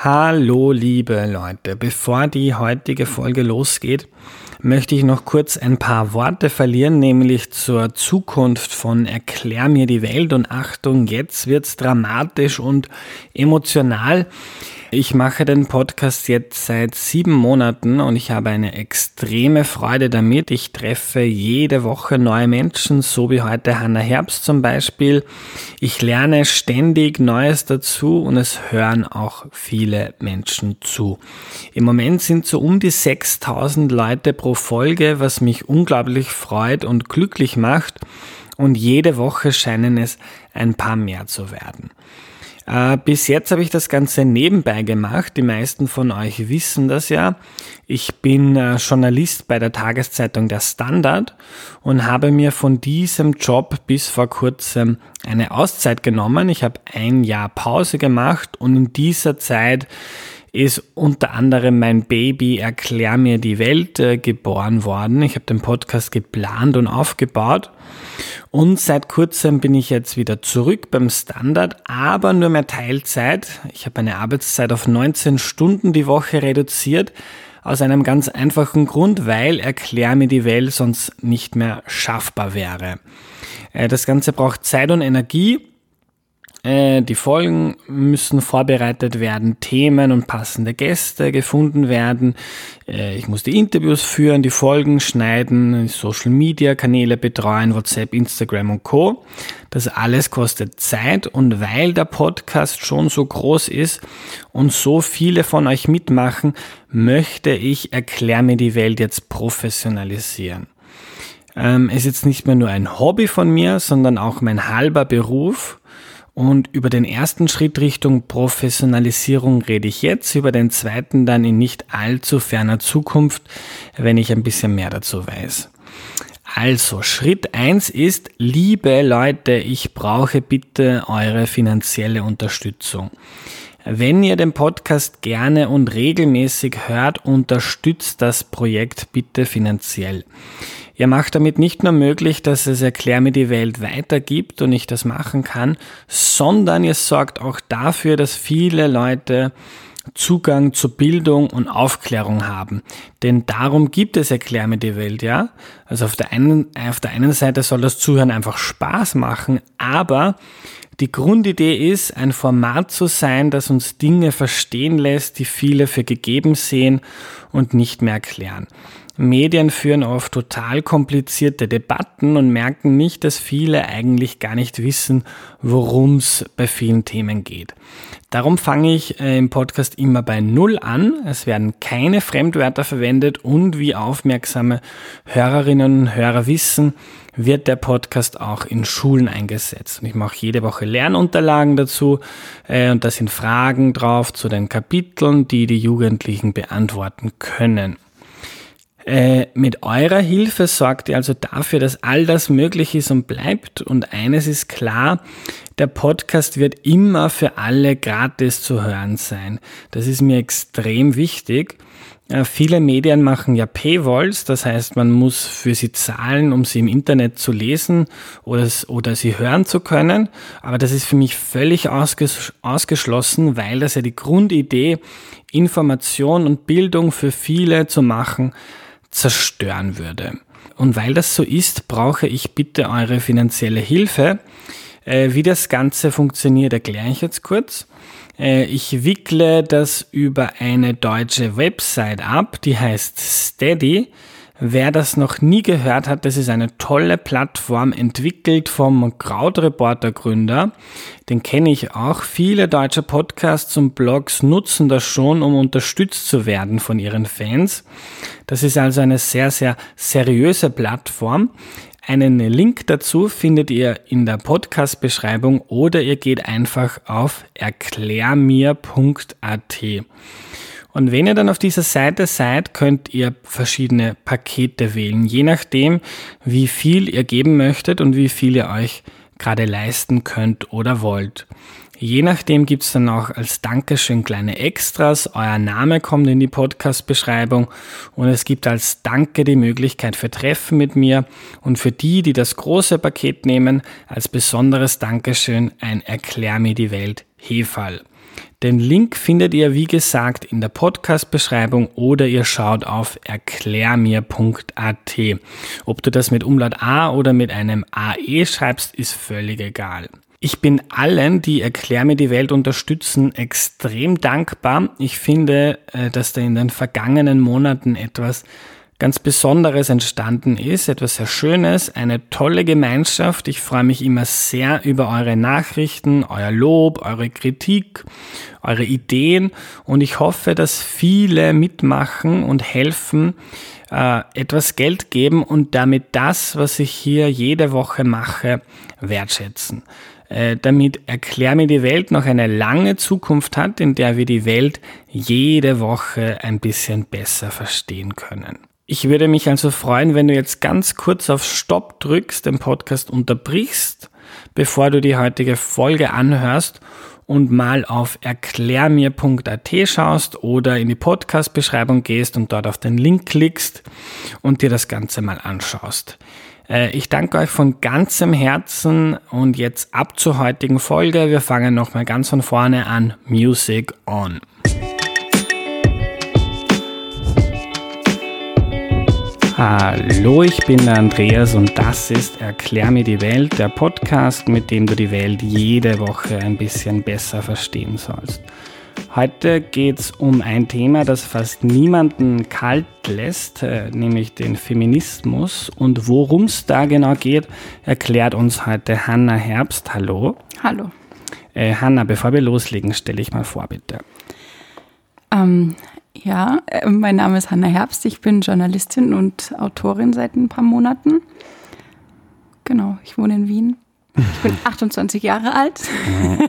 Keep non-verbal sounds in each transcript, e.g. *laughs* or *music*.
Hallo liebe Leute, bevor die heutige Folge losgeht, möchte ich noch kurz ein paar Worte verlieren, nämlich zur Zukunft von Erklär mir die Welt und Achtung, jetzt wird's dramatisch und emotional. Ich mache den Podcast jetzt seit sieben Monaten und ich habe eine extreme Freude damit. Ich treffe jede Woche neue Menschen, so wie heute Hannah Herbst zum Beispiel. Ich lerne ständig Neues dazu und es hören auch viele Menschen zu. Im Moment sind so um die 6000 Leute pro Folge, was mich unglaublich freut und glücklich macht. Und jede Woche scheinen es ein paar mehr zu werden. Äh, bis jetzt habe ich das Ganze nebenbei gemacht. Die meisten von euch wissen das ja. Ich bin äh, Journalist bei der Tageszeitung Der Standard und habe mir von diesem Job bis vor kurzem eine Auszeit genommen. Ich habe ein Jahr Pause gemacht und in dieser Zeit ist unter anderem mein Baby Erklär mir die Welt äh, geboren worden. Ich habe den Podcast geplant und aufgebaut. Und seit kurzem bin ich jetzt wieder zurück beim Standard, aber nur mehr Teilzeit. Ich habe meine Arbeitszeit auf 19 Stunden die Woche reduziert. Aus einem ganz einfachen Grund, weil Erklär mir die Welt sonst nicht mehr schaffbar wäre. Äh, das Ganze braucht Zeit und Energie äh, die Folgen müssen vorbereitet werden, Themen und passende Gäste gefunden werden. Äh, ich muss die Interviews führen, die Folgen schneiden, Social Media Kanäle betreuen, WhatsApp, Instagram und Co. Das alles kostet Zeit und weil der Podcast schon so groß ist und so viele von euch mitmachen, möchte ich Erklär mir die Welt jetzt professionalisieren. Ähm, es ist jetzt nicht mehr nur ein Hobby von mir, sondern auch mein halber Beruf und über den ersten Schritt Richtung Professionalisierung rede ich jetzt, über den zweiten dann in nicht allzu ferner Zukunft, wenn ich ein bisschen mehr dazu weiß. Also, Schritt eins ist, liebe Leute, ich brauche bitte eure finanzielle Unterstützung. Wenn ihr den Podcast gerne und regelmäßig hört, unterstützt das Projekt bitte finanziell. Ihr macht damit nicht nur möglich, dass es Erklär mir die Welt weitergibt und ich das machen kann, sondern ihr sorgt auch dafür, dass viele Leute Zugang zu Bildung und Aufklärung haben. Denn darum gibt es Erklär mir die Welt, ja? Also auf der einen, auf der einen Seite soll das Zuhören einfach Spaß machen, aber die Grundidee ist, ein Format zu sein, das uns Dinge verstehen lässt, die viele für gegeben sehen und nicht mehr erklären. Medien führen oft total komplizierte Debatten und merken nicht, dass viele eigentlich gar nicht wissen, worum es bei vielen Themen geht. Darum fange ich äh, im Podcast immer bei Null an. Es werden keine Fremdwörter verwendet und wie aufmerksame Hörerinnen und Hörer wissen, wird der Podcast auch in Schulen eingesetzt. Und ich mache jede Woche Lernunterlagen dazu äh, und da sind Fragen drauf zu den Kapiteln, die die Jugendlichen beantworten können. Äh, mit eurer Hilfe sorgt ihr also dafür, dass all das möglich ist und bleibt. Und eines ist klar, der Podcast wird immer für alle gratis zu hören sein. Das ist mir extrem wichtig. Äh, viele Medien machen ja Paywalls, das heißt, man muss für sie zahlen, um sie im Internet zu lesen oder, oder sie hören zu können. Aber das ist für mich völlig ausges ausgeschlossen, weil das ja die Grundidee, Information und Bildung für viele zu machen, zerstören würde. Und weil das so ist, brauche ich bitte eure finanzielle Hilfe. Äh, wie das Ganze funktioniert, erkläre ich jetzt kurz. Äh, ich wickle das über eine deutsche Website ab, die heißt Steady. Wer das noch nie gehört hat, das ist eine tolle Plattform, entwickelt vom Krautreporter Gründer. Den kenne ich auch. Viele deutsche Podcasts und Blogs nutzen das schon, um unterstützt zu werden von ihren Fans. Das ist also eine sehr, sehr seriöse Plattform. Einen Link dazu findet ihr in der Podcast-Beschreibung oder ihr geht einfach auf erklärmir.at. Und wenn ihr dann auf dieser Seite seid, könnt ihr verschiedene Pakete wählen, je nachdem, wie viel ihr geben möchtet und wie viel ihr euch gerade leisten könnt oder wollt. Je nachdem gibt's dann auch als Dankeschön kleine Extras. Euer Name kommt in die Podcast-Beschreibung und es gibt als Danke die Möglichkeit für Treffen mit mir und für die, die das große Paket nehmen, als besonderes Dankeschön ein Erklär mir die Welt Hefall. Den Link findet ihr, wie gesagt, in der Podcast-Beschreibung oder ihr schaut auf erklärmir.at. Ob du das mit Umlaut A oder mit einem AE schreibst, ist völlig egal. Ich bin allen, die Erklär mir die Welt unterstützen, extrem dankbar. Ich finde, äh, dass da in den vergangenen Monaten etwas ganz Besonderes entstanden ist, etwas sehr Schönes, eine tolle Gemeinschaft. Ich freue mich immer sehr über eure Nachrichten, euer Lob, eure Kritik, eure Ideen und ich hoffe, dass viele mitmachen und helfen, äh, etwas Geld geben und damit das, was ich hier jede Woche mache, wertschätzen. Äh, damit Erklär mir die Welt noch eine lange Zukunft hat, in der wir die Welt jede Woche ein bisschen besser verstehen können. Ich würde mich also freuen, wenn du jetzt ganz kurz auf Stopp drückst, den Podcast unterbrichst, bevor du die heutige Folge anhörst und mal auf erklärmir.at schaust oder in die Podcast-Beschreibung gehst und dort auf den Link klickst und dir das Ganze mal anschaust. Äh, ich danke euch von ganzem Herzen und jetzt ab zur heutigen Folge. Wir fangen nochmal ganz von vorne an. Music on. Hallo, ich bin der Andreas und das ist Erklär mir die Welt, der Podcast, mit dem du die Welt jede Woche ein bisschen besser verstehen sollst. Heute geht es um ein Thema, das fast niemanden kalt lässt, äh, nämlich den Feminismus. Und worum es da genau geht, erklärt uns heute Hanna Herbst. Hallo. Hallo. Äh, Hanna, bevor wir loslegen, stelle ich mal vor, bitte. Ähm, ja, äh, mein Name ist Hanna Herbst. Ich bin Journalistin und Autorin seit ein paar Monaten. Genau, ich wohne in Wien. Ich bin *laughs* 28 Jahre alt. *laughs*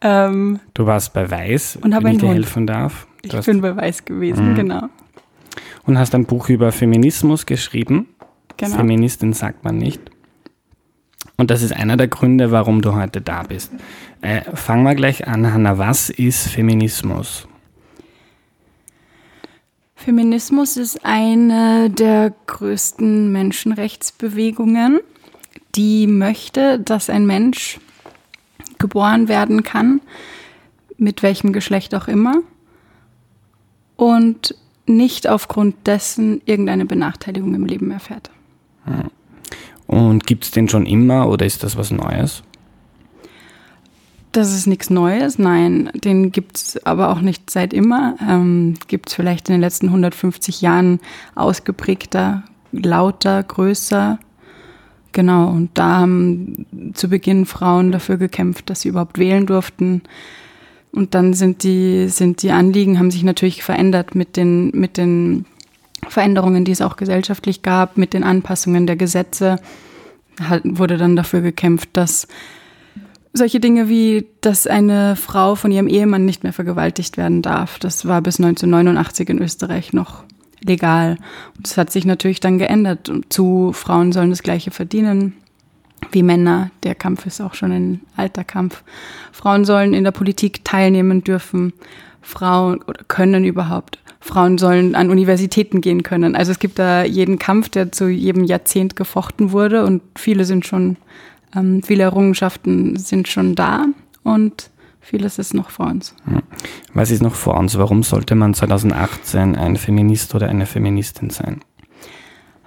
ähm, du warst bei Weiß, und wenn ich dir helfen darf. Du ich bin bei Weiß gewesen, mhm. genau. Und hast ein Buch über Feminismus geschrieben. Genau. Feministin sagt man nicht. Und das ist einer der Gründe, warum du heute da bist. Äh, fangen wir gleich an, Hanna. Was ist Feminismus? Feminismus ist eine der größten Menschenrechtsbewegungen, die möchte, dass ein Mensch geboren werden kann, mit welchem Geschlecht auch immer, und nicht aufgrund dessen irgendeine Benachteiligung im Leben erfährt. Und gibt es den schon immer oder ist das was Neues? Das ist nichts Neues, nein, den gibt es aber auch nicht seit immer. Ähm, gibt es vielleicht in den letzten 150 Jahren ausgeprägter, lauter, größer. Genau, und da haben zu Beginn Frauen dafür gekämpft, dass sie überhaupt wählen durften. Und dann sind die, sind die Anliegen, haben sich natürlich verändert mit den, mit den Veränderungen, die es auch gesellschaftlich gab, mit den Anpassungen der Gesetze. Halt wurde dann dafür gekämpft, dass solche Dinge wie, dass eine Frau von ihrem Ehemann nicht mehr vergewaltigt werden darf. Das war bis 1989 in Österreich noch legal. Und das hat sich natürlich dann geändert. Zu Frauen sollen das Gleiche verdienen wie Männer. Der Kampf ist auch schon ein alter Kampf. Frauen sollen in der Politik teilnehmen dürfen. Frauen oder können überhaupt. Frauen sollen an Universitäten gehen können. Also es gibt da jeden Kampf, der zu jedem Jahrzehnt gefochten wurde und viele sind schon ähm, viele Errungenschaften sind schon da und vieles ist noch vor uns. Hm. Was ist noch vor uns? Warum sollte man 2018 ein Feminist oder eine Feministin sein?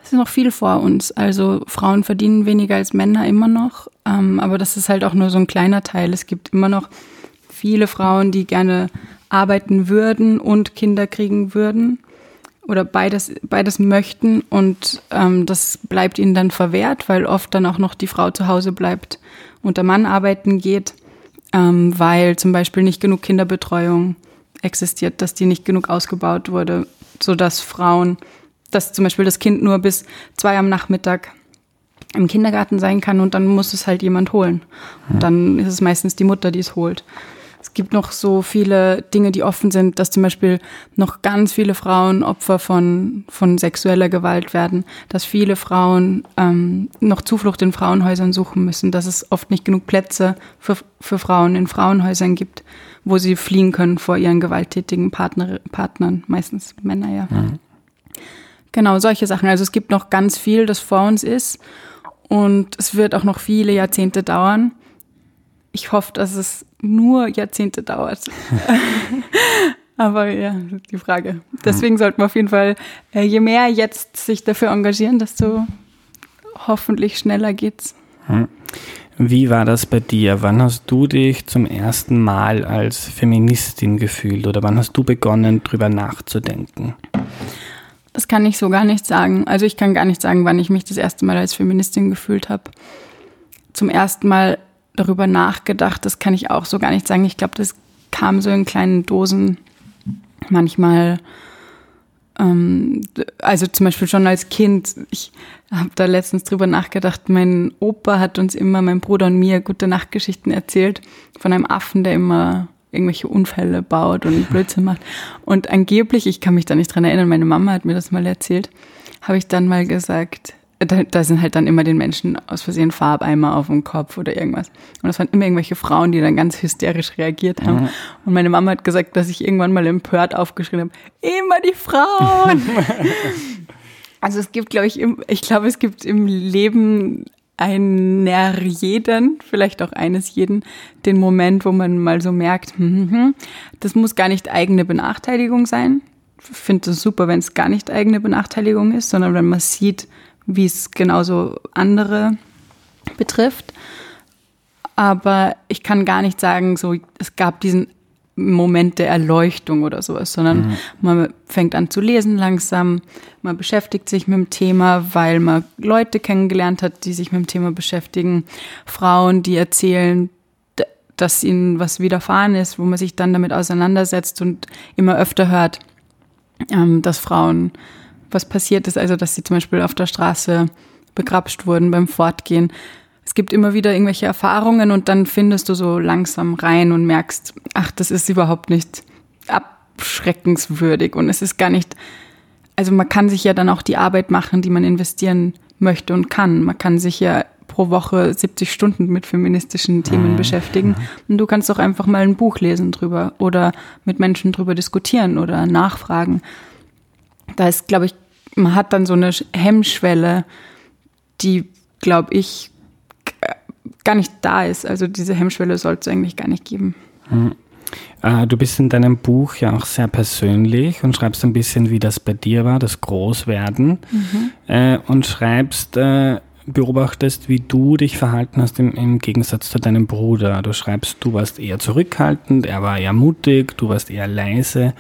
Es ist noch viel vor uns. Also Frauen verdienen weniger als Männer immer noch, ähm, aber das ist halt auch nur so ein kleiner Teil. Es gibt immer noch viele Frauen, die gerne arbeiten würden und Kinder kriegen würden oder beides, beides möchten und ähm, das bleibt ihnen dann verwehrt, weil oft dann auch noch die Frau zu Hause bleibt und der Mann arbeiten geht, ähm, weil zum Beispiel nicht genug Kinderbetreuung existiert, dass die nicht genug ausgebaut wurde, sodass Frauen, dass zum Beispiel das Kind nur bis zwei am Nachmittag im Kindergarten sein kann und dann muss es halt jemand holen. Und dann ist es meistens die Mutter, die es holt. Es gibt noch so viele Dinge, die offen sind, dass zum Beispiel noch ganz viele Frauen Opfer von, von sexueller Gewalt werden, dass viele Frauen ähm, noch Zuflucht in Frauenhäusern suchen müssen, dass es oft nicht genug Plätze für, für Frauen in Frauenhäusern gibt, wo sie fliehen können vor ihren gewalttätigen Partner, Partnern, meistens Männer ja. Mhm. Genau, solche Sachen. Also es gibt noch ganz viel, das vor uns ist und es wird auch noch viele Jahrzehnte dauern. Ich hoffe, dass es nur Jahrzehnte dauert. *laughs* Aber ja, die Frage. Deswegen sollten wir auf jeden Fall, äh, je mehr jetzt sich dafür engagieren, desto hoffentlich schneller geht's. Hm. Wie war das bei dir? Wann hast du dich zum ersten Mal als Feministin gefühlt oder wann hast du begonnen, drüber nachzudenken? Das kann ich so gar nicht sagen. Also ich kann gar nicht sagen, wann ich mich das erste Mal als Feministin gefühlt habe. Zum ersten Mal darüber nachgedacht, das kann ich auch so gar nicht sagen. Ich glaube, das kam so in kleinen Dosen manchmal, ähm, also zum Beispiel schon als Kind, ich habe da letztens drüber nachgedacht, mein Opa hat uns immer, mein Bruder und mir, gute Nachtgeschichten erzählt von einem Affen, der immer irgendwelche Unfälle baut und Blödsinn macht. Und angeblich, ich kann mich da nicht dran erinnern, meine Mama hat mir das mal erzählt, habe ich dann mal gesagt, da, da, sind halt dann immer den Menschen aus Versehen Farbeimer auf dem Kopf oder irgendwas. Und das waren immer irgendwelche Frauen, die dann ganz hysterisch reagiert haben. Mhm. Und meine Mama hat gesagt, dass ich irgendwann mal empört aufgeschrieben habe, immer die Frauen. *laughs* also es gibt, glaube ich, im, ich glaube, es gibt im Leben einer jeden, vielleicht auch eines jeden, den Moment, wo man mal so merkt, hm, hm, hm, das muss gar nicht eigene Benachteiligung sein. Ich finde es super, wenn es gar nicht eigene Benachteiligung ist, sondern wenn man sieht, wie es genauso andere betrifft. Aber ich kann gar nicht sagen, so, es gab diesen Moment der Erleuchtung oder sowas, sondern mhm. man fängt an zu lesen langsam, man beschäftigt sich mit dem Thema, weil man Leute kennengelernt hat, die sich mit dem Thema beschäftigen, Frauen, die erzählen, dass ihnen was widerfahren ist, wo man sich dann damit auseinandersetzt und immer öfter hört, ähm, dass Frauen was passiert ist, also dass sie zum Beispiel auf der Straße begrapscht wurden beim Fortgehen. Es gibt immer wieder irgendwelche Erfahrungen und dann findest du so langsam rein und merkst, ach, das ist überhaupt nicht abschreckenswürdig und es ist gar nicht, also man kann sich ja dann auch die Arbeit machen, die man investieren möchte und kann. Man kann sich ja pro Woche 70 Stunden mit feministischen Themen mhm. beschäftigen. Mhm. Und du kannst auch einfach mal ein Buch lesen drüber oder mit Menschen drüber diskutieren oder nachfragen. Da ist, glaube ich, man hat dann so eine Hemmschwelle, die, glaube ich, gar nicht da ist. Also diese Hemmschwelle sollte es eigentlich gar nicht geben. Hm. Du bist in deinem Buch ja auch sehr persönlich und schreibst ein bisschen, wie das bei dir war, das Großwerden. Mhm. Äh, und schreibst, äh, beobachtest, wie du dich verhalten hast im, im, Gegensatz zu deinem Bruder. Du schreibst, du warst eher zurückhaltend, er war eher mutig, du warst eher leise,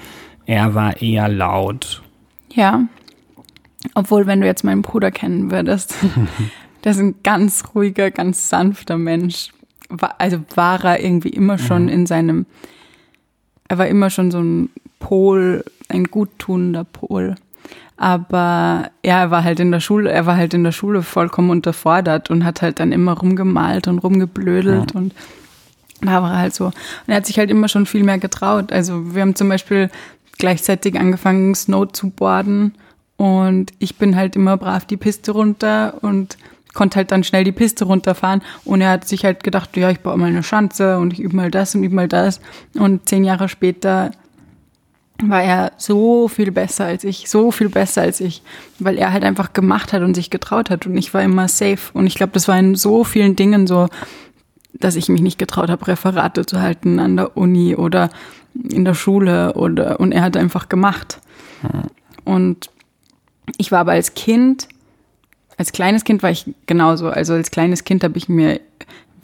er war eher laut. Ja, obwohl, wenn du jetzt meinen Bruder kennen würdest, *laughs* der ist ein ganz ruhiger, ganz sanfter Mensch. Also war er irgendwie immer schon mhm. in seinem, er war immer schon so ein Pol, ein guttunender Pol. Aber ja, er war halt in der Schule, er war halt in der Schule vollkommen unterfordert und hat halt dann immer rumgemalt und rumgeblödelt ja. und da war er halt so. Und er hat sich halt immer schon viel mehr getraut. Also wir haben zum Beispiel gleichzeitig angefangen, Snow zu boarden und ich bin halt immer brav die Piste runter und konnte halt dann schnell die Piste runterfahren. Und er hat sich halt gedacht, ja, ich baue mal eine Schanze und ich übe mal das und übe mal das. Und zehn Jahre später war er so viel besser als ich, so viel besser als ich, weil er halt einfach gemacht hat und sich getraut hat. Und ich war immer safe. Und ich glaube, das war in so vielen Dingen so, dass ich mich nicht getraut habe, Referate zu halten an der Uni oder in der Schule oder und er hat einfach gemacht. Und ich war aber als Kind, als kleines Kind war ich genauso. Also als kleines Kind habe ich mir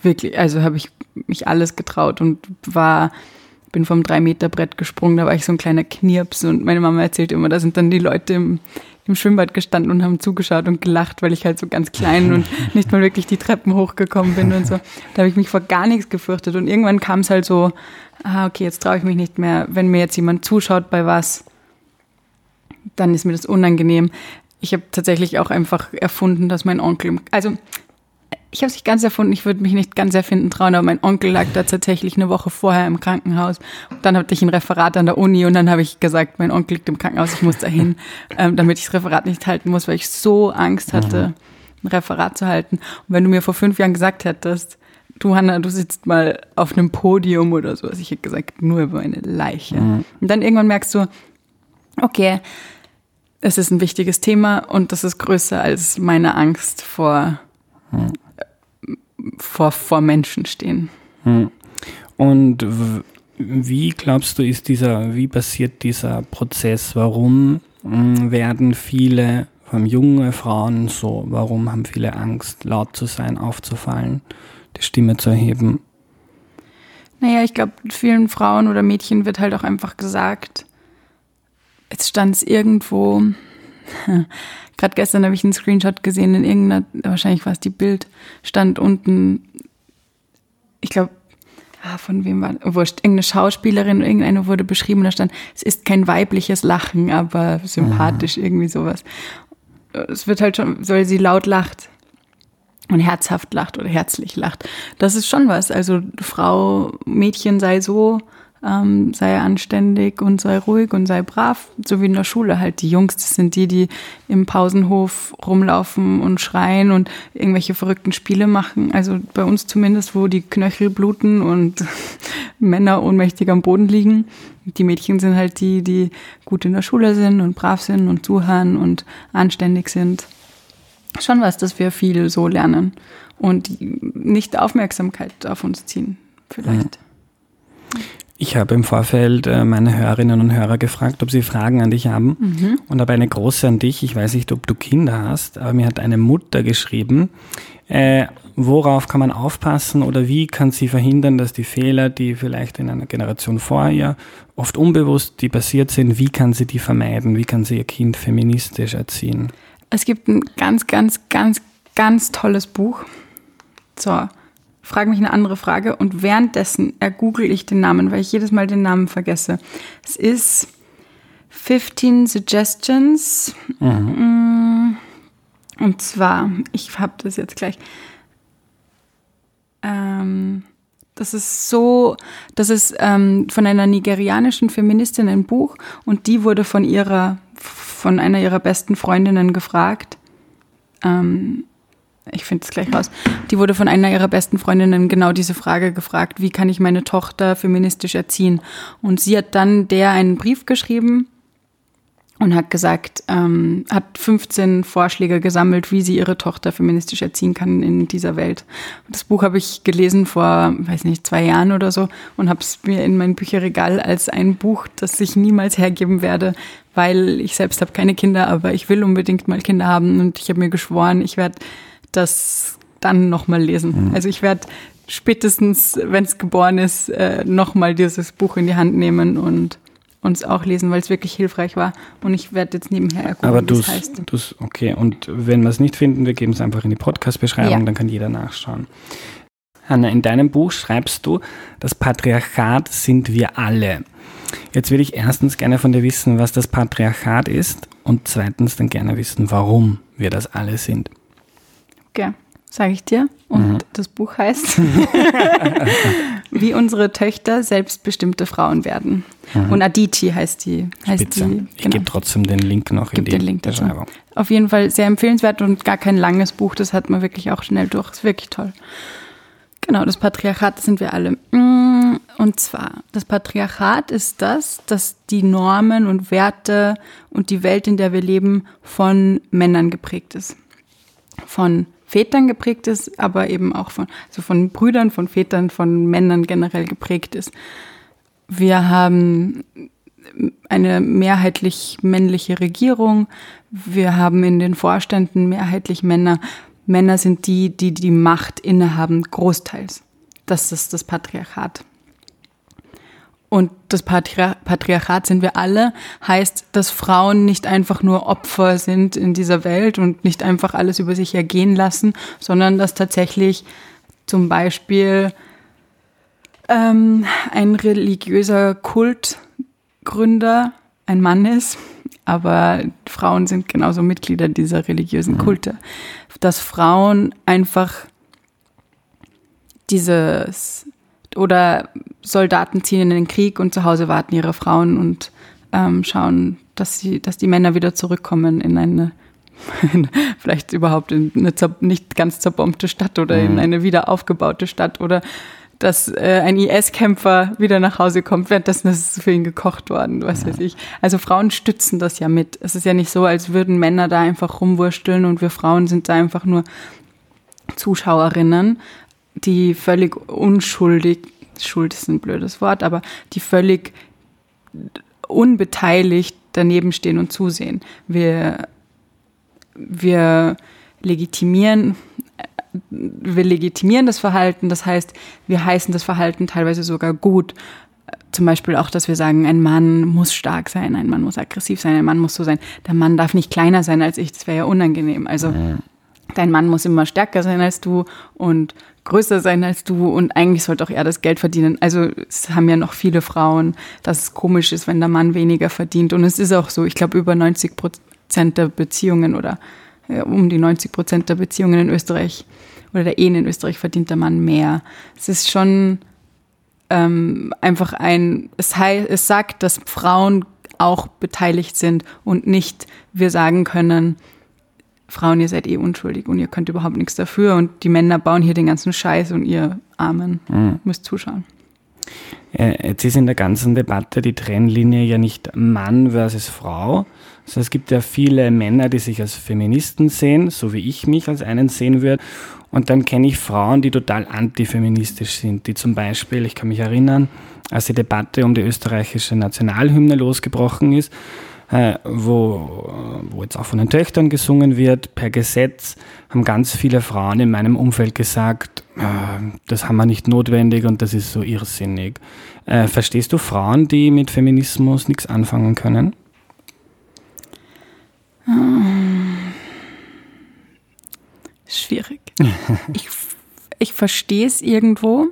wirklich, also habe ich mich alles getraut und war, bin vom drei Meter Brett gesprungen, da war ich so ein kleiner Knirps und meine Mama erzählt immer, da sind dann die Leute im, im Schwimmbad gestanden und haben zugeschaut und gelacht, weil ich halt so ganz klein und *laughs* nicht mal wirklich die Treppen hochgekommen bin und so. Da habe ich mich vor gar nichts gefürchtet und irgendwann kam es halt so, ah, okay, jetzt traue ich mich nicht mehr, wenn mir jetzt jemand zuschaut bei was, dann ist mir das unangenehm. Ich habe tatsächlich auch einfach erfunden, dass mein Onkel, also ich habe es nicht ganz erfunden, ich würde mich nicht ganz erfinden trauen, aber mein Onkel lag da tatsächlich eine Woche vorher im Krankenhaus. Dann hatte ich ein Referat an der Uni und dann habe ich gesagt, mein Onkel liegt im Krankenhaus, ich muss dahin, *laughs* ähm, damit ich das Referat nicht halten muss, weil ich so Angst hatte, ein Referat zu halten. Und wenn du mir vor fünf Jahren gesagt hättest, du Hanna, du sitzt mal auf einem Podium oder so, also ich hätte gesagt, nur über eine Leiche. Mhm. Und dann irgendwann merkst du, okay, es ist ein wichtiges Thema und das ist größer als meine Angst vor, hm. vor, vor Menschen stehen. Hm. Und wie glaubst du, ist dieser, wie passiert dieser Prozess? Warum hm, werden viele, vor allem junge Frauen so, warum haben viele Angst, laut zu sein, aufzufallen, die Stimme zu erheben? Naja, ich glaube, vielen Frauen oder Mädchen wird halt auch einfach gesagt, jetzt stand es irgendwo, *laughs* gerade gestern habe ich einen Screenshot gesehen, in irgendeiner, wahrscheinlich war es die Bild, stand unten, ich glaube, ah, von wem war, wurscht, irgendeine Schauspielerin, irgendeine wurde beschrieben, da stand, es ist kein weibliches Lachen, aber sympathisch, mhm. irgendwie sowas. Es wird halt schon, weil sie laut lacht und herzhaft lacht oder herzlich lacht. Das ist schon was. Also Frau, Mädchen sei so, ähm, sei anständig und sei ruhig und sei brav, so wie in der Schule halt. Die Jungs, das sind die, die im Pausenhof rumlaufen und schreien und irgendwelche verrückten Spiele machen. Also bei uns zumindest, wo die Knöchel bluten und *laughs* Männer ohnmächtig am Boden liegen. Die Mädchen sind halt die, die gut in der Schule sind und brav sind und zuhören und anständig sind schon was, dass wir viel so lernen und nicht Aufmerksamkeit auf uns ziehen, vielleicht. Ich habe im Vorfeld äh, meine Hörerinnen und Hörer gefragt, ob sie Fragen an dich haben mhm. und habe eine große an dich. Ich weiß nicht, ob du Kinder hast, aber mir hat eine Mutter geschrieben, äh, worauf kann man aufpassen oder wie kann sie verhindern, dass die Fehler, die vielleicht in einer Generation vor ihr oft unbewusst, die passiert sind, wie kann sie die vermeiden? Wie kann sie ihr Kind feministisch erziehen? Es gibt ein ganz, ganz, ganz, ganz tolles Buch. So, frage mich eine andere Frage und währenddessen ergoogle ich den Namen, weil ich jedes Mal den Namen vergesse. Es ist 15 Suggestions. Mhm. Mm, und zwar, ich habe das jetzt gleich. Ähm, das ist so, das ist ähm, von einer nigerianischen Feministin ein Buch und die wurde von ihrer von einer ihrer besten Freundinnen gefragt. Ähm, ich finde es gleich raus. Die wurde von einer ihrer besten Freundinnen genau diese Frage gefragt, wie kann ich meine Tochter feministisch erziehen? Und sie hat dann der einen Brief geschrieben und hat gesagt, ähm, hat 15 Vorschläge gesammelt, wie sie ihre Tochter feministisch erziehen kann in dieser Welt. Das Buch habe ich gelesen vor, weiß nicht, zwei Jahren oder so und habe es mir in mein Bücherregal als ein Buch, das ich niemals hergeben werde, weil ich selbst habe keine Kinder, aber ich will unbedingt mal Kinder haben und ich habe mir geschworen, ich werde das dann nochmal lesen. Mhm. Also ich werde spätestens, wenn es geboren ist, äh, nochmal dieses Buch in die Hand nehmen und uns auch lesen, weil es wirklich hilfreich war. Und ich werde jetzt nebenher erkunden, Aber du heißt. Du's, okay, und wenn wir es nicht finden, wir geben es einfach in die Podcast-Beschreibung, ja. dann kann jeder nachschauen. Hanna, in deinem Buch schreibst du, das Patriarchat sind wir alle. Jetzt würde ich erstens gerne von dir wissen, was das Patriarchat ist und zweitens dann gerne wissen, warum wir das alle sind. Okay sage ich dir. Und mhm. das Buch heißt, *laughs* wie unsere Töchter selbstbestimmte Frauen werden. Mhm. Und Aditi heißt die. Heißt Spitze. die genau. Ich gebe trotzdem den Link noch in die den Link Beschreibung. Dazu. Auf jeden Fall sehr empfehlenswert und gar kein langes Buch. Das hat man wirklich auch schnell durch. Ist wirklich toll. Genau, das Patriarchat sind wir alle. Mm, und zwar, das Patriarchat ist das, dass die Normen und Werte und die Welt, in der wir leben, von Männern geprägt ist. Von Vätern geprägt ist, aber eben auch von, also von Brüdern, von Vätern, von Männern generell geprägt ist. Wir haben eine mehrheitlich männliche Regierung. Wir haben in den Vorständen mehrheitlich Männer. Männer sind die, die die Macht innehaben, großteils. Das ist das Patriarchat. Und das Patriarchat sind wir alle, heißt, dass Frauen nicht einfach nur Opfer sind in dieser Welt und nicht einfach alles über sich ergehen lassen, sondern dass tatsächlich zum Beispiel ähm, ein religiöser Kultgründer ein Mann ist, aber Frauen sind genauso Mitglieder dieser religiösen mhm. Kulte. Dass Frauen einfach dieses oder Soldaten ziehen in den Krieg und zu Hause warten ihre Frauen und ähm, schauen, dass sie, dass die Männer wieder zurückkommen in eine *laughs* vielleicht überhaupt in eine nicht ganz zerbombte Stadt oder in mhm. eine wieder aufgebaute Stadt oder dass äh, ein IS-Kämpfer wieder nach Hause kommt, währenddessen ist es für ihn gekocht worden, was ja. weiß ich. Also Frauen stützen das ja mit. Es ist ja nicht so, als würden Männer da einfach rumwursteln und wir Frauen sind da einfach nur Zuschauerinnen, die völlig unschuldig Schuld ist ein blödes Wort, aber die völlig unbeteiligt daneben stehen und zusehen. Wir, wir legitimieren, wir legitimieren das Verhalten, das heißt, wir heißen das Verhalten teilweise sogar gut. Zum Beispiel auch, dass wir sagen, ein Mann muss stark sein, ein Mann muss aggressiv sein, ein Mann muss so sein. Der Mann darf nicht kleiner sein als ich, das wäre ja unangenehm. Also dein Mann muss immer stärker sein als du und größer sein als du und eigentlich sollte auch er das Geld verdienen. Also es haben ja noch viele Frauen, dass es komisch ist, wenn der Mann weniger verdient. Und es ist auch so, ich glaube, über 90 Prozent der Beziehungen oder ja, um die 90 Prozent der Beziehungen in Österreich oder der Ehen in Österreich verdient der Mann mehr. Es ist schon ähm, einfach ein, es, heißt, es sagt, dass Frauen auch beteiligt sind und nicht wir sagen können, Frauen, ihr seid eh unschuldig und ihr könnt überhaupt nichts dafür und die Männer bauen hier den ganzen Scheiß und ihr Armen mhm. müsst zuschauen. Jetzt ist in der ganzen Debatte die Trennlinie ja nicht Mann versus Frau. Also es gibt ja viele Männer, die sich als Feministen sehen, so wie ich mich als einen sehen würde. Und dann kenne ich Frauen, die total antifeministisch sind, die zum Beispiel, ich kann mich erinnern, als die Debatte um die österreichische Nationalhymne losgebrochen ist, äh, wo, wo jetzt auch von den Töchtern gesungen wird, per Gesetz, haben ganz viele Frauen in meinem Umfeld gesagt, äh, das haben wir nicht notwendig und das ist so irrsinnig. Äh, verstehst du Frauen, die mit Feminismus nichts anfangen können? Schwierig. ich, ich verstehe es irgendwo.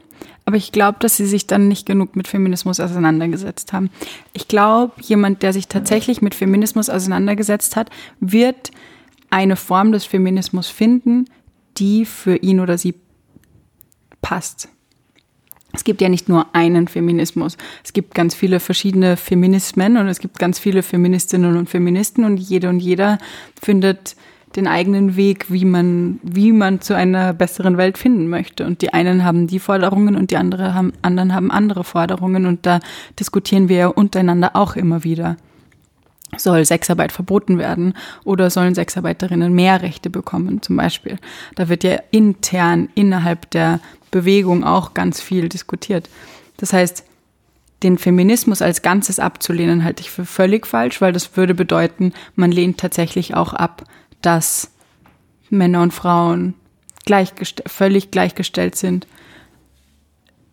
Aber ich glaube, dass sie sich dann nicht genug mit Feminismus auseinandergesetzt haben. Ich glaube, jemand, der sich tatsächlich mit Feminismus auseinandergesetzt hat, wird eine Form des Feminismus finden, die für ihn oder sie passt. Es gibt ja nicht nur einen Feminismus. Es gibt ganz viele verschiedene Feminismen und es gibt ganz viele Feministinnen und Feministen und jede und jeder findet den eigenen Weg, wie man, wie man zu einer besseren Welt finden möchte. Und die einen haben die Forderungen und die andere haben, anderen haben andere Forderungen. Und da diskutieren wir ja untereinander auch immer wieder. Soll Sexarbeit verboten werden oder sollen Sexarbeiterinnen mehr Rechte bekommen, zum Beispiel? Da wird ja intern innerhalb der Bewegung auch ganz viel diskutiert. Das heißt, den Feminismus als Ganzes abzulehnen, halte ich für völlig falsch, weil das würde bedeuten, man lehnt tatsächlich auch ab, dass Männer und Frauen völlig gleichgestellt sind.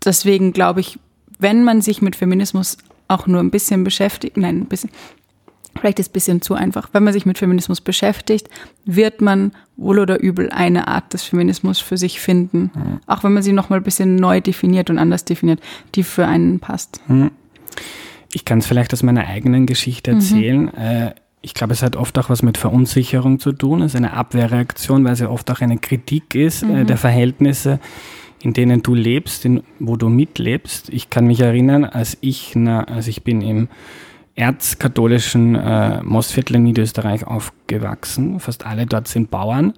Deswegen glaube ich, wenn man sich mit Feminismus auch nur ein bisschen beschäftigt, nein, ein bisschen, vielleicht ist es ein bisschen zu einfach, wenn man sich mit Feminismus beschäftigt, wird man wohl oder übel eine Art des Feminismus für sich finden. Mhm. Auch wenn man sie nochmal ein bisschen neu definiert und anders definiert, die für einen passt. Mhm. Ich kann es vielleicht aus meiner eigenen Geschichte mhm. erzählen. Mhm ich glaube, es hat oft auch was mit Verunsicherung zu tun. Es ist eine Abwehrreaktion, weil es ja oft auch eine Kritik ist äh, mhm. äh, der Verhältnisse, in denen du lebst, in, wo du mitlebst. Ich kann mich erinnern, als ich, na, also ich bin im erzkatholischen äh, Mostviertel in Niederösterreich aufgewachsen. Fast alle dort sind Bauern.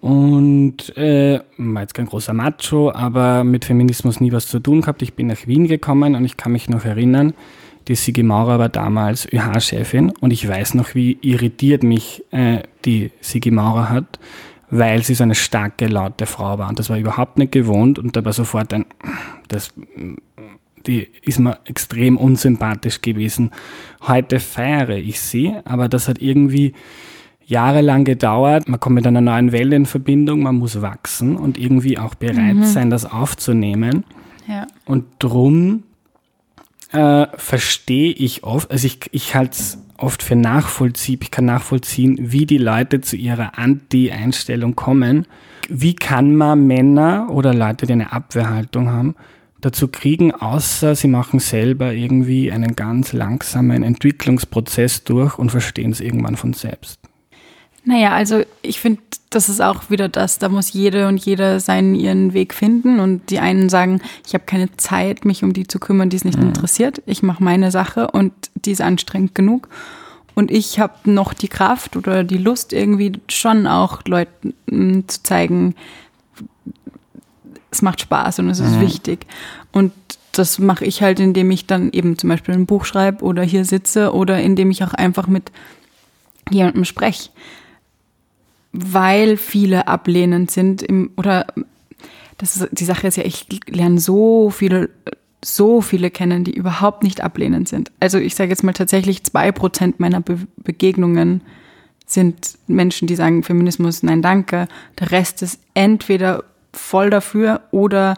Und äh, war jetzt kein großer Macho, aber mit Feminismus nie was zu tun gehabt. Ich bin nach Wien gekommen und ich kann mich noch erinnern, die Sigi Maurer war damals ÖH-Chefin und ich weiß noch, wie irritiert mich äh, die Sigi Maurer hat, weil sie so eine starke, laute Frau war. Und das war überhaupt nicht gewohnt und da war sofort ein, das, die ist mir extrem unsympathisch gewesen. Heute feiere ich sie, aber das hat irgendwie jahrelang gedauert. Man kommt mit einer neuen Welle in Verbindung, man muss wachsen und irgendwie auch bereit mhm. sein, das aufzunehmen. Ja. Und drum äh, verstehe ich oft, also ich, ich halte es oft für nachvollziehbar, ich kann nachvollziehen, wie die Leute zu ihrer Anti-Einstellung kommen. Wie kann man Männer oder Leute, die eine Abwehrhaltung haben, dazu kriegen, außer sie machen selber irgendwie einen ganz langsamen Entwicklungsprozess durch und verstehen es irgendwann von selbst? Naja, also ich finde, das ist auch wieder das, da muss jede und jeder seinen ihren Weg finden und die einen sagen, ich habe keine Zeit, mich um die zu kümmern, die es nicht mhm. interessiert. Ich mache meine Sache und die ist anstrengend genug. Und ich habe noch die Kraft oder die Lust irgendwie schon auch Leuten hm, zu zeigen, es macht Spaß und es ist mhm. wichtig. Und das mache ich halt, indem ich dann eben zum Beispiel ein Buch schreibe oder hier sitze oder indem ich auch einfach mit jemandem spreche weil viele ablehnend sind im, oder das ist, die Sache ist ja, ich lerne so viele, so viele kennen, die überhaupt nicht ablehnend sind. Also ich sage jetzt mal tatsächlich zwei Prozent meiner Be Begegnungen sind Menschen, die sagen Feminismus, nein, danke. Der Rest ist entweder voll dafür oder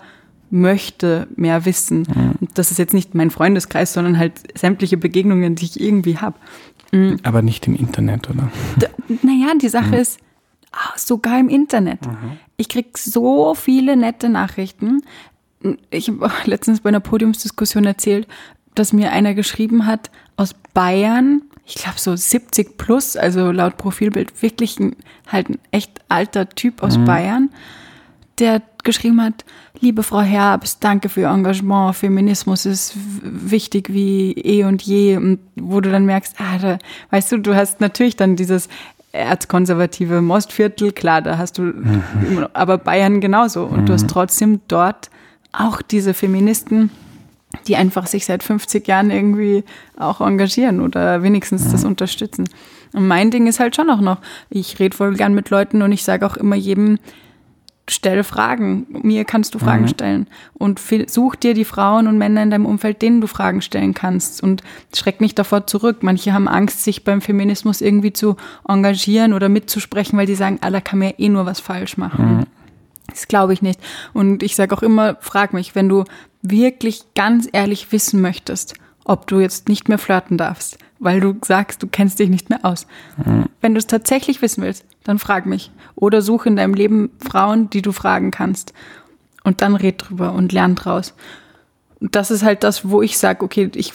möchte mehr wissen. Mhm. das ist jetzt nicht mein Freundeskreis, sondern halt sämtliche Begegnungen, die ich irgendwie habe. Mhm. Aber nicht im Internet, oder? Da, naja, die Sache mhm. ist, sogar im Internet. Mhm. Ich kriege so viele nette Nachrichten. Ich habe *laughs* letztens bei einer Podiumsdiskussion erzählt, dass mir einer geschrieben hat aus Bayern, ich glaube so 70 plus, also laut Profilbild wirklich ein, halt ein echt alter Typ aus mhm. Bayern, der geschrieben hat, liebe Frau Herbst, danke für Ihr Engagement, Feminismus ist wichtig wie eh und je und wo du dann merkst, ah, da, weißt du, du hast natürlich dann dieses erzkonservative Mostviertel, klar, da hast du, mhm. aber Bayern genauso und mhm. du hast mhm. trotzdem dort auch diese Feministen, die einfach sich seit 50 Jahren irgendwie auch engagieren oder wenigstens das unterstützen. Und mein Ding ist halt schon auch noch, ich rede voll gern mit Leuten und ich sage auch immer jedem, stell Fragen. Mir kannst du Fragen mhm. stellen. Und such dir die Frauen und Männer in deinem Umfeld, denen du Fragen stellen kannst. Und schreck nicht davor zurück. Manche haben Angst, sich beim Feminismus irgendwie zu engagieren oder mitzusprechen, weil die sagen, ah, da kann ja eh nur was falsch machen. Mhm. Das glaube ich nicht. Und ich sage auch immer, frag mich, wenn du wirklich ganz ehrlich wissen möchtest, ob du jetzt nicht mehr flirten darfst, weil du sagst, du kennst dich nicht mehr aus. Mhm. Wenn du es tatsächlich wissen willst, dann frag mich. Oder such in deinem Leben Frauen, die du fragen kannst. Und dann red drüber und lern draus. Und das ist halt das, wo ich sage, okay, ich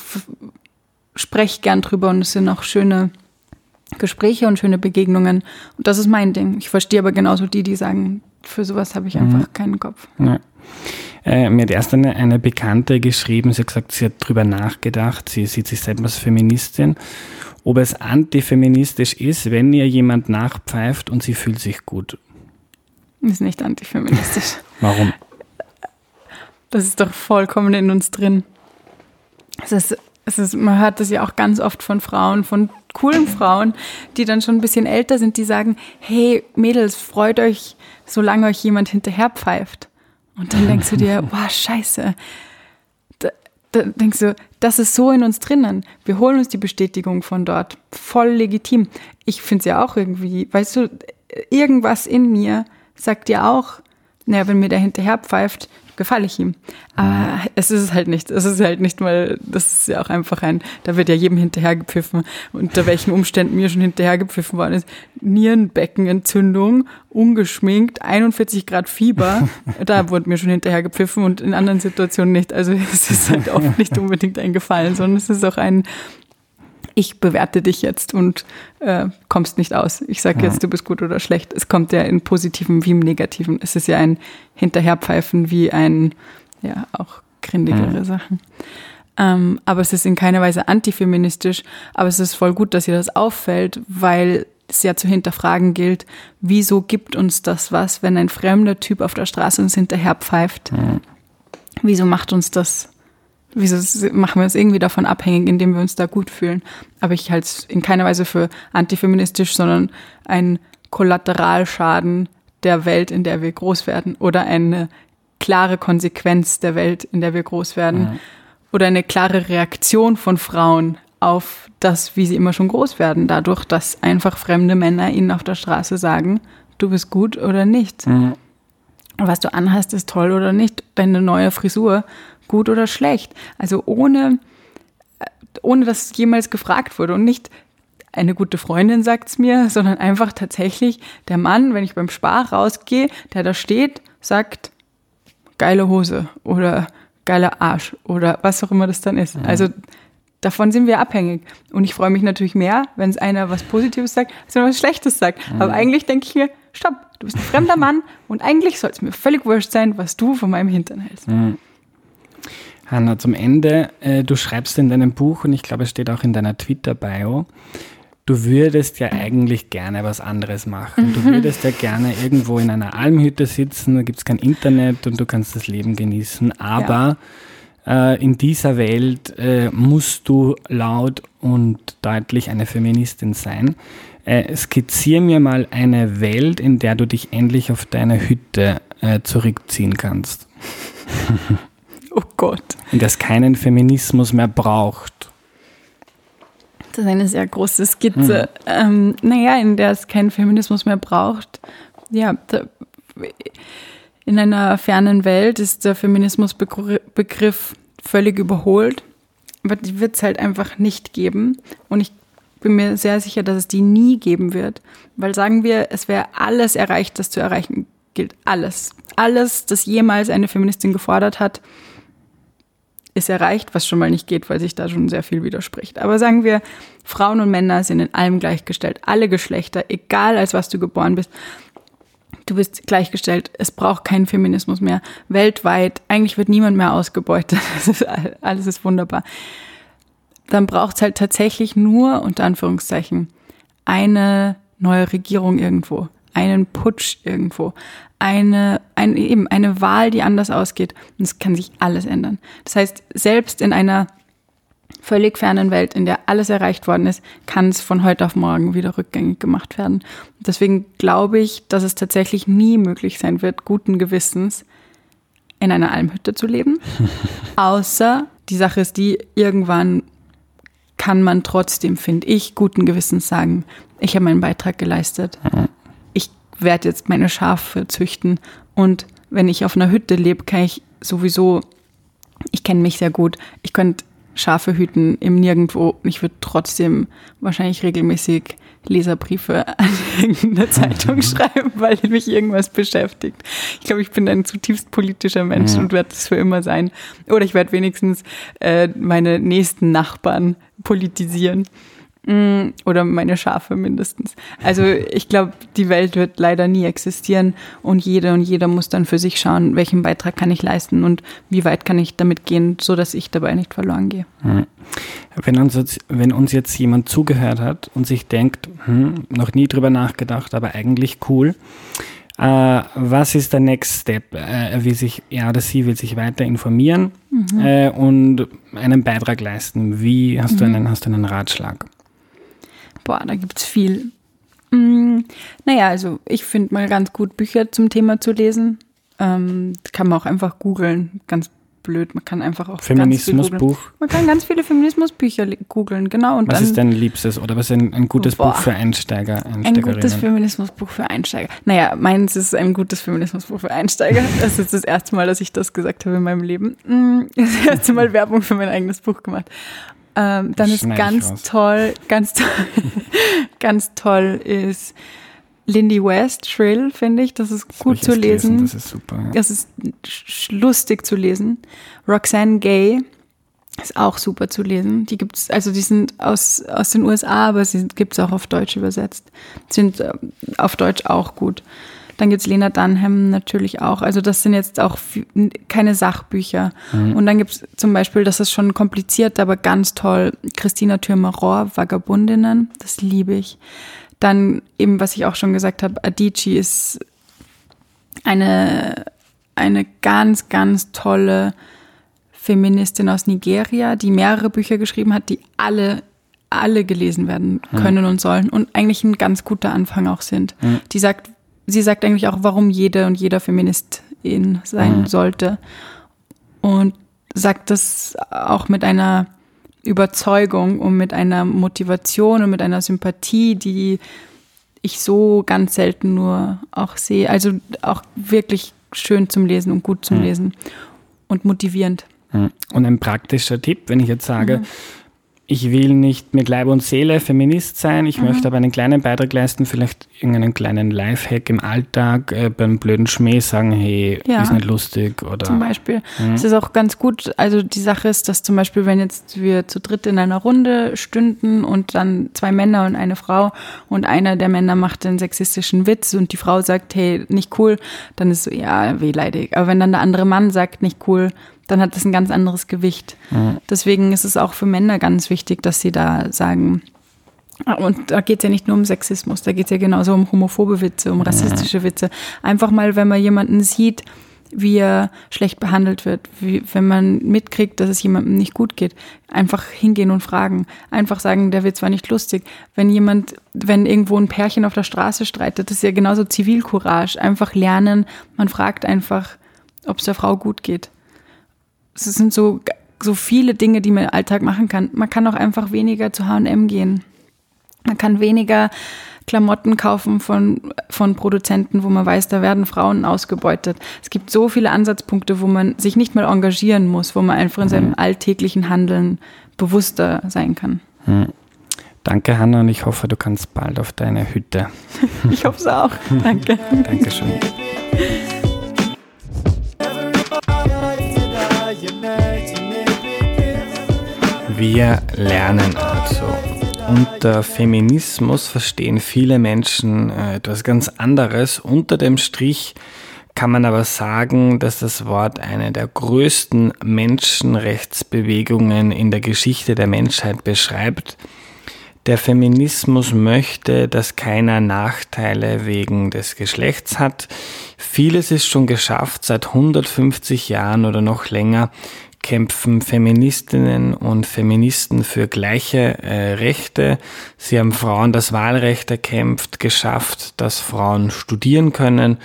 spreche gern drüber und es sind auch schöne Gespräche und schöne Begegnungen. Und das ist mein Ding. Ich verstehe aber genauso die, die sagen, für sowas habe ich mhm. einfach mhm. keinen Kopf. Ja. Äh, mir hat erst eine, eine Bekannte geschrieben, sie hat gesagt, sie hat drüber nachgedacht, sie sieht sich selbst als Feministin, ob es antifeministisch ist, wenn ihr jemand nachpfeift und sie fühlt sich gut. Ist nicht antifeministisch. *laughs* Warum? Das ist doch vollkommen in uns drin. Es ist, es ist, man hört das ja auch ganz oft von Frauen, von coolen Frauen, die dann schon ein bisschen älter sind, die sagen, hey Mädels, freut euch, solange euch jemand hinterher pfeift. Und dann denkst du dir, *laughs* boah, scheiße. Da, da denkst du, das ist so in uns drinnen. Wir holen uns die Bestätigung von dort. Voll legitim. Ich finde es ja auch irgendwie, weißt du, irgendwas in mir sagt dir auch, naja, wenn mir der hinterher pfeift, gefalle ich ihm. Aber es ist halt nicht. Es ist halt nicht mal, das ist ja auch einfach ein, da wird ja jedem hinterher gepfiffen. Unter welchen Umständen mir schon hinterher gepfiffen worden ist. Nierenbeckenentzündung, ungeschminkt, 41 Grad Fieber. *laughs* Da wurde mir schon hinterher gepfiffen und in anderen Situationen nicht. Also es ist halt oft nicht unbedingt ein Gefallen, sondern es ist auch ein, ich bewerte dich jetzt und äh, kommst nicht aus. Ich sage jetzt, du bist gut oder schlecht. Es kommt ja in positiven wie im negativen. Es ist ja ein Hinterherpfeifen wie ein, ja, auch grindigere mhm. Sachen. Ähm, aber es ist in keiner Weise antifeministisch. Aber es ist voll gut, dass ihr das auffällt, weil es ja zu hinterfragen gilt, wieso gibt uns das was, wenn ein fremder Typ auf der Straße uns hinterherpfeift? Mhm. Wieso macht uns das Wieso machen wir uns irgendwie davon abhängig, indem wir uns da gut fühlen? Aber ich halte es in keiner Weise für antifeministisch, sondern ein Kollateralschaden der Welt, in der wir groß werden oder eine klare Konsequenz der Welt, in der wir groß werden mhm. oder eine klare Reaktion von Frauen auf das, wie sie immer schon groß werden, dadurch, dass einfach fremde Männer ihnen auf der Straße sagen, du bist gut oder nicht. Mhm. Was du anhast, ist toll oder nicht. Deine neue Frisur gut oder schlecht. Also ohne, ohne dass jemals gefragt wurde und nicht eine gute Freundin sagt es mir, *laughs* sondern einfach tatsächlich der Mann, wenn ich beim Spar rausgehe, der da steht, sagt, geile Hose oder geiler Arsch oder was auch immer das dann ist. Mhm. Also davon sind wir abhängig. Und ich freue mich natürlich mehr, wenn es einer was Positives sagt, als wenn er was Schlechtes sagt. Mhm. Aber eigentlich denke ich mir, stopp, du bist ein fremder *laughs* Mann und eigentlich soll es mir völlig wurscht sein, was du von meinem Hintern hältst. Mhm. Hanna, zum Ende, äh, du schreibst in deinem Buch und ich glaube, es steht auch in deiner Twitter-Bio, du würdest ja eigentlich gerne was anderes machen. Du mhm. würdest ja gerne irgendwo in einer Almhütte sitzen, da gibt es kein Internet und du kannst das Leben genießen, aber ja. äh, in dieser Welt äh, musst du laut und deutlich eine Feministin sein. Äh, skizzier mir mal eine Welt, in der du dich endlich auf deiner Hütte äh, zurückziehen kannst. *laughs* oh Gott. In der es keinen Feminismus mehr braucht. Das ist eine sehr große Skizze. Mhm. Ähm, naja, in der es keinen Feminismus mehr braucht. Ja, da, in einer fernen Welt ist der Feminismusbegriff völlig überholt. Aber die wird es halt einfach nicht geben. Und ich bin mir sehr sicher, dass es die nie geben wird. Weil sagen wir, es wäre alles erreicht, das zu erreichen gilt. Alles. Alles, das jemals eine Feministin gefordert hat, ist erreicht, was schon mal nicht geht, weil sich da schon sehr viel widerspricht. Aber sagen wir, Frauen und Männer sind in allem gleichgestellt. Alle Geschlechter, egal als was du geboren bist. Du bist gleichgestellt. Es braucht keinen Feminismus mehr. Weltweit. Eigentlich wird niemand mehr ausgebeutet. *laughs* Ist, alles ist wunderbar dann braucht es halt tatsächlich nur, unter Anführungszeichen, eine neue Regierung irgendwo, einen Putsch irgendwo, eine, ein, eben eine Wahl, die anders ausgeht. Und es kann sich alles ändern. Das heißt, selbst in einer völlig fernen Welt, in der alles erreicht worden ist, kann es von heute auf morgen wieder rückgängig gemacht werden. Deswegen glaube ich, dass es tatsächlich nie möglich sein wird, guten Gewissens in einer Almhütte zu leben. *laughs* Außer die Sache ist die, irgendwann kann man trotzdem, finde ich, guten Gewissens sagen, ich habe meinen Beitrag geleistet. Ich werde jetzt meine Schafe züchten und wenn ich auf einer Hütte lebe, kann ich sowieso, ich kenne mich sehr gut, ich könnte Schafe hüten im Nirgendwo. Ich würde trotzdem wahrscheinlich regelmäßig Leserbriefe *laughs* an irgendeine Zeitung schreiben, weil mich irgendwas beschäftigt. Ich glaube, ich bin ein zutiefst politischer Mensch ja. und werde es für immer sein. Oder ich werde wenigstens äh, meine nächsten Nachbarn politisieren. Mm, oder meine Schafe mindestens. Also ich glaube, die Welt wird leider nie existieren und jede und jeder muss dann für sich schauen, welchen Beitrag kann ich leisten und wie weit kann ich damit gehen, so dass ich dabei nicht verloren gehe. Hm. Wenn uns, jetzt, wenn uns jetzt jemand zugehört hat und sich denkt, hm, noch nie drüber nachgedacht, aber eigentlich cool, Uh, was ist der Next Step? Uh, er will sich, er oder sie will sich weiter informieren mhm. uh, und einen Beitrag leisten. Wie hast, mhm. du einen, hast du einen Ratschlag? Boah, da gibt es viel. Mm, naja, also ich finde mal ganz gut, Bücher zum Thema zu lesen. Ähm, kann man auch einfach googeln. Ganz blöd. Man kann einfach auch. Feminismusbuch. Man kann ganz viele Feminismusbücher googeln, genau. Und was dann, ist dein Liebstes oder was ist ein, ein gutes boah, Buch für Einsteiger? Ein gutes Feminismusbuch für Einsteiger. Naja, meins ist ein gutes Feminismusbuch für Einsteiger. *laughs* Das ist das erste Mal, dass ich das gesagt habe in meinem Leben. Mm, *laughs* das erste Mal Werbung für mein eigenes Buch gemacht. Ähm, dann ist ganz toll, ganz toll, *laughs* ganz toll ist Lindy West, Shrill, finde ich. Das ist das gut zu lesen. Gelesen. Das ist super. Ja. Das ist lustig zu lesen. Roxanne Gay ist auch super zu lesen. Die gibt's, also die sind aus, aus den USA, aber sie gibt es auch auf Deutsch übersetzt. Sind äh, auf Deutsch auch gut. Dann gibt es Lena Dunham natürlich auch. Also das sind jetzt auch keine Sachbücher. Mhm. Und dann gibt es zum Beispiel, das ist schon kompliziert, aber ganz toll, Christina Thürmer-Rohr, Vagabundinnen. Das liebe ich. Dann eben, was ich auch schon gesagt habe, Adichie ist eine, eine ganz, ganz tolle Feministin aus Nigeria, die mehrere Bücher geschrieben hat, die alle alle gelesen werden können mhm. und sollen und eigentlich ein ganz guter Anfang auch sind. Mhm. Die sagt, sie sagt eigentlich auch, warum jede und jeder Feministin sein mhm. sollte. Und sagt das auch mit einer Überzeugung und mit einer Motivation und mit einer Sympathie, die ich so ganz selten nur auch sehe. Also auch wirklich schön zum Lesen und gut zum mhm. Lesen und motivierend. Mhm. Und ein praktischer Tipp, wenn ich jetzt sage, mhm ich will nicht mit Leib und Seele Feminist sein, ich mhm. möchte aber einen kleinen Beitrag leisten, vielleicht irgendeinen kleinen Lifehack im Alltag, äh, beim blöden Schmäh sagen, hey, ja. ist nicht lustig oder. Zum Beispiel. Mhm. Es ist auch ganz gut, also die Sache ist, dass zum Beispiel, wenn jetzt wir zu dritt in einer Runde stünden und dann zwei Männer und eine Frau und einer der Männer macht einen sexistischen Witz und die Frau sagt, hey, nicht cool, dann ist so, ja, wehleidig. Aber wenn dann der andere Mann sagt, nicht cool, dann hat das ein ganz anderes Gewicht. Mhm. Deswegen ist es auch für Männer ganz wichtig, dass sie da sagen, ah, und da geht es ja nicht nur um Sexismus, da geht es ja genauso um homophobe Witze, um rassistische Witze. Einfach mal, wenn man jemanden sieht, wie er schlecht behandelt wird, wie, wenn man mitkriegt, dass es jemandem nicht gut geht, einfach hingehen und fragen. Einfach sagen, der wird zwar nicht lustig. Wenn jemand, wenn irgendwo ein Pärchen auf der Straße streitet, das ist ja genauso Zivilcourage. Einfach lernen, man fragt einfach, ob es der Frau gut geht. Es sind so, so viele Dinge, die man im Alltag machen kann. Man kann auch einfach weniger zu H&M gehen. Man kann weniger Klamotten kaufen von, von Produzenten, wo man weiß, da werden Frauen ausgebeutet. Es gibt so viele Ansatzpunkte, wo man sich nicht mal engagieren muss, wo man einfach in seinem mhm. alltäglichen Handeln bewusster sein kann. Hm. Danke, Hanna, und ich hoffe, du kannst bald auf deine Hütte. *laughs* ich hoffe es auch. Danke. *laughs* Dankeschön. Wir lernen also. Unter Feminismus verstehen viele Menschen äh, etwas ganz anderes. Unter dem Strich kann man aber sagen, dass das Wort eine der größten Menschenrechtsbewegungen in der Geschichte der Menschheit beschreibt. Der Feminismus möchte, dass keiner Nachteile wegen des Geschlechts hat. Vieles ist schon geschafft seit 150 Jahren oder noch länger kämpfen Feministinnen und Feministen für gleiche äh, Rechte. Sie haben Frauen das Wahlrecht erkämpft, geschafft, dass Frauen studieren können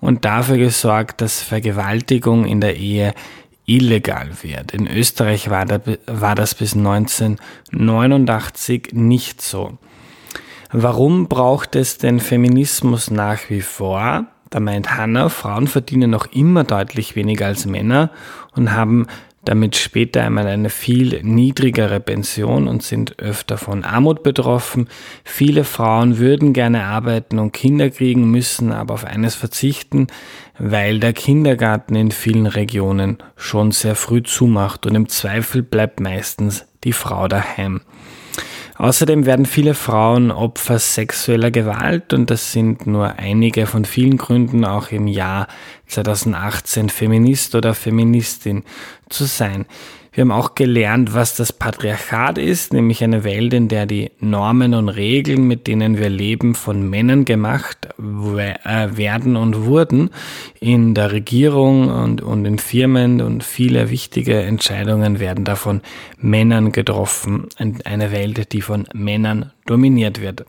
und dafür gesorgt, dass Vergewaltigung in der Ehe illegal wird. In Österreich war, da, war das bis 1989 nicht so. Warum braucht es den Feminismus nach wie vor? Da meint Hannah, Frauen verdienen noch immer deutlich weniger als Männer und haben damit später einmal eine viel niedrigere Pension und sind öfter von Armut betroffen. Viele Frauen würden gerne arbeiten und Kinder kriegen, müssen aber auf eines verzichten, weil der Kindergarten in vielen Regionen schon sehr früh zumacht und im Zweifel bleibt meistens die Frau daheim. Außerdem werden viele Frauen Opfer sexueller Gewalt und das sind nur einige von vielen Gründen auch im Jahr 2018 Feminist oder Feministin zu sein. Wir haben auch gelernt, was das Patriarchat ist, nämlich eine Welt, in der die Normen und Regeln, mit denen wir leben, von Männern gemacht äh, werden und wurden. In der Regierung und, und in Firmen und viele wichtige Entscheidungen werden davon Männern getroffen. Eine Welt, die von Männern dominiert wird.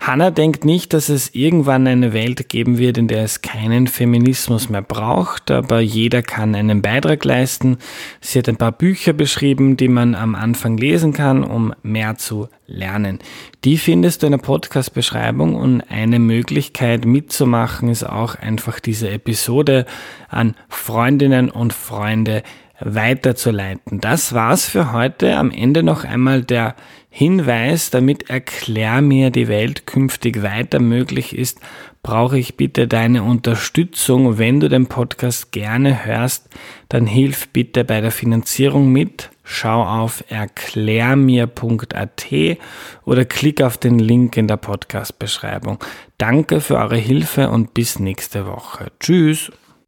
Hannah denkt nicht, dass es irgendwann eine Welt geben wird, in der es keinen Feminismus mehr braucht, aber jeder kann einen Beitrag leisten. Sie hat ein paar Bücher beschrieben, die man am Anfang lesen kann, um mehr zu lernen. Die findest du in der Podcast-Beschreibung und eine Möglichkeit mitzumachen ist auch einfach diese Episode an Freundinnen und Freunde weiterzuleiten. Das war's für heute. Am Ende noch einmal der Hinweis, damit Erklär mir die Welt künftig weiter möglich ist, brauche ich bitte deine Unterstützung. Wenn du den Podcast gerne hörst, dann hilf bitte bei der Finanzierung mit. Schau auf erklärmir.at oder klick auf den Link in der Podcast-Beschreibung. Danke für eure Hilfe und bis nächste Woche. Tschüss.